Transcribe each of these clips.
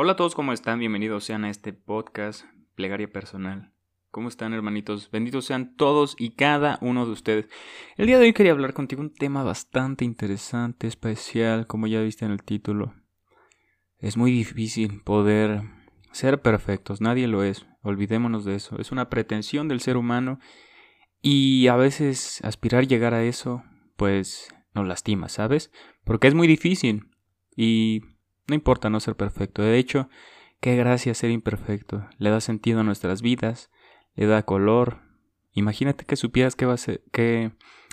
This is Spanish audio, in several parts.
Hola a todos, ¿cómo están? Bienvenidos sean a este podcast Plegaria Personal. ¿Cómo están, hermanitos? Benditos sean todos y cada uno de ustedes. El día de hoy quería hablar contigo un tema bastante interesante, especial, como ya viste en el título. Es muy difícil poder ser perfectos, nadie lo es, olvidémonos de eso. Es una pretensión del ser humano y a veces aspirar llegar a eso, pues nos lastima, ¿sabes? Porque es muy difícil y no importa no ser perfecto. De hecho, qué gracia ser imperfecto. Le da sentido a nuestras vidas, le da color. Imagínate que supieras qué, vas a, qué,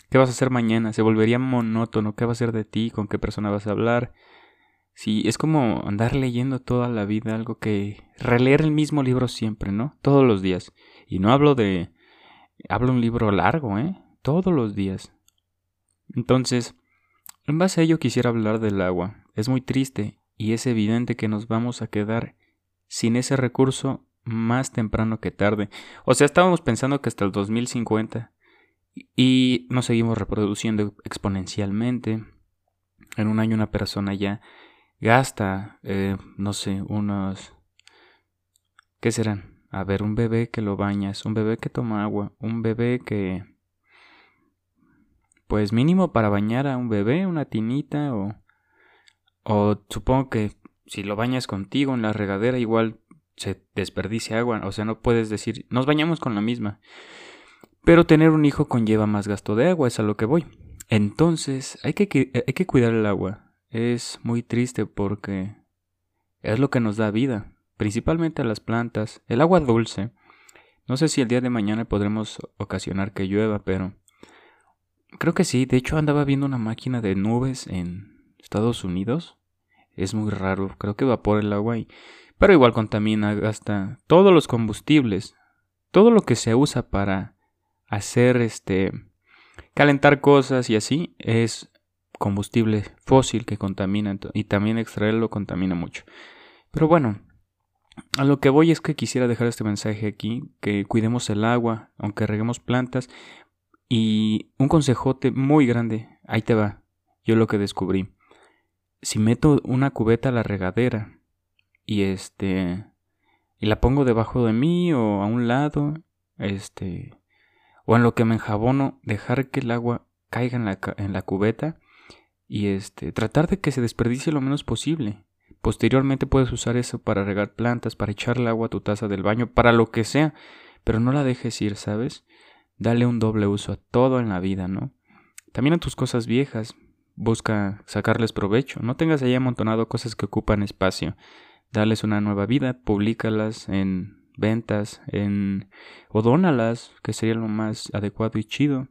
qué vas a hacer mañana. Se volvería monótono. ¿Qué va a ser de ti? ¿Con qué persona vas a hablar? Sí, es como andar leyendo toda la vida algo que... Releer el mismo libro siempre, ¿no? Todos los días. Y no hablo de... Hablo un libro largo, ¿eh? Todos los días. Entonces, en base a ello quisiera hablar del agua. Es muy triste y es evidente que nos vamos a quedar sin ese recurso más temprano que tarde. O sea, estábamos pensando que hasta el 2050 y nos seguimos reproduciendo exponencialmente. En un año una persona ya gasta, eh, no sé, unos... ¿Qué serán? A ver, un bebé que lo bañas, un bebé que toma agua, un bebé que... Pues mínimo para bañar a un bebé, una tinita o o supongo que si lo bañas contigo en la regadera igual se desperdicia agua, o sea, no puedes decir, nos bañamos con la misma. Pero tener un hijo conlleva más gasto de agua, es a lo que voy. Entonces, hay que, hay que cuidar el agua. Es muy triste porque es lo que nos da vida, principalmente a las plantas. El agua dulce. No sé si el día de mañana podremos ocasionar que llueva, pero creo que sí. De hecho, andaba viendo una máquina de nubes en Estados Unidos. Es muy raro, creo que evapora el agua y... Pero igual contamina, gasta todos los combustibles, todo lo que se usa para hacer este calentar cosas y así es combustible fósil que contamina y también extraerlo contamina mucho. Pero bueno, a lo que voy es que quisiera dejar este mensaje aquí, que cuidemos el agua, aunque reguemos plantas y un consejote muy grande, ahí te va, yo lo que descubrí si meto una cubeta a la regadera y este y la pongo debajo de mí o a un lado, este o en lo que me enjabono, dejar que el agua caiga en la, en la cubeta y este tratar de que se desperdicie lo menos posible. Posteriormente puedes usar eso para regar plantas, para echarle agua a tu taza del baño, para lo que sea, pero no la dejes ir, ¿sabes? Dale un doble uso a todo en la vida, ¿no? También a tus cosas viejas, busca sacarles provecho. No tengas ahí amontonado cosas que ocupan espacio. Dales una nueva vida, públicalas en ventas, en o dónalas, que sería lo más adecuado y chido.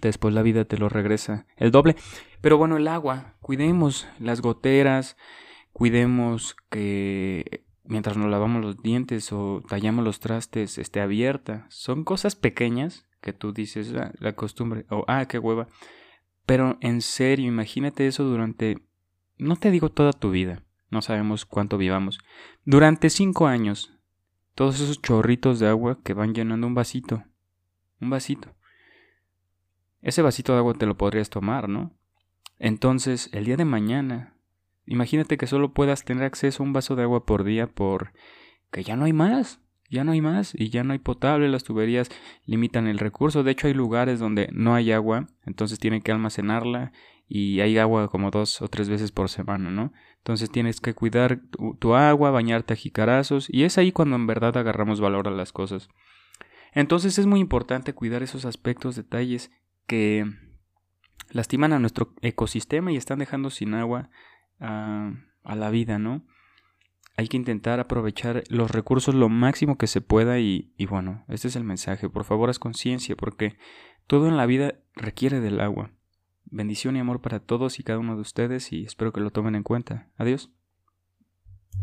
Después la vida te lo regresa el doble. Pero bueno, el agua, cuidemos las goteras, cuidemos que mientras nos lavamos los dientes o tallamos los trastes esté abierta. Son cosas pequeñas que tú dices, ah, la costumbre, o ah, qué hueva. Pero en serio, imagínate eso durante, no te digo toda tu vida, no sabemos cuánto vivamos, durante cinco años, todos esos chorritos de agua que van llenando un vasito, un vasito. Ese vasito de agua te lo podrías tomar, ¿no? Entonces, el día de mañana, imagínate que solo puedas tener acceso a un vaso de agua por día por que ya no hay más ya no hay más y ya no hay potable, las tuberías limitan el recurso, de hecho hay lugares donde no hay agua, entonces tienen que almacenarla y hay agua como dos o tres veces por semana, ¿no? Entonces tienes que cuidar tu, agua, bañarte a jicarazos y es ahí cuando en verdad agarramos valor a las cosas. Entonces es muy importante cuidar esos aspectos, detalles que lastiman a nuestro ecosistema y están dejando sin agua a, a la vida, ¿no? Hay que intentar aprovechar los recursos lo máximo que se pueda y, bueno, este es el mensaje. Por favor, haz conciencia porque todo en la vida requiere del agua. Bendición y amor para todos y cada uno de ustedes y espero que lo tomen en cuenta. Adiós.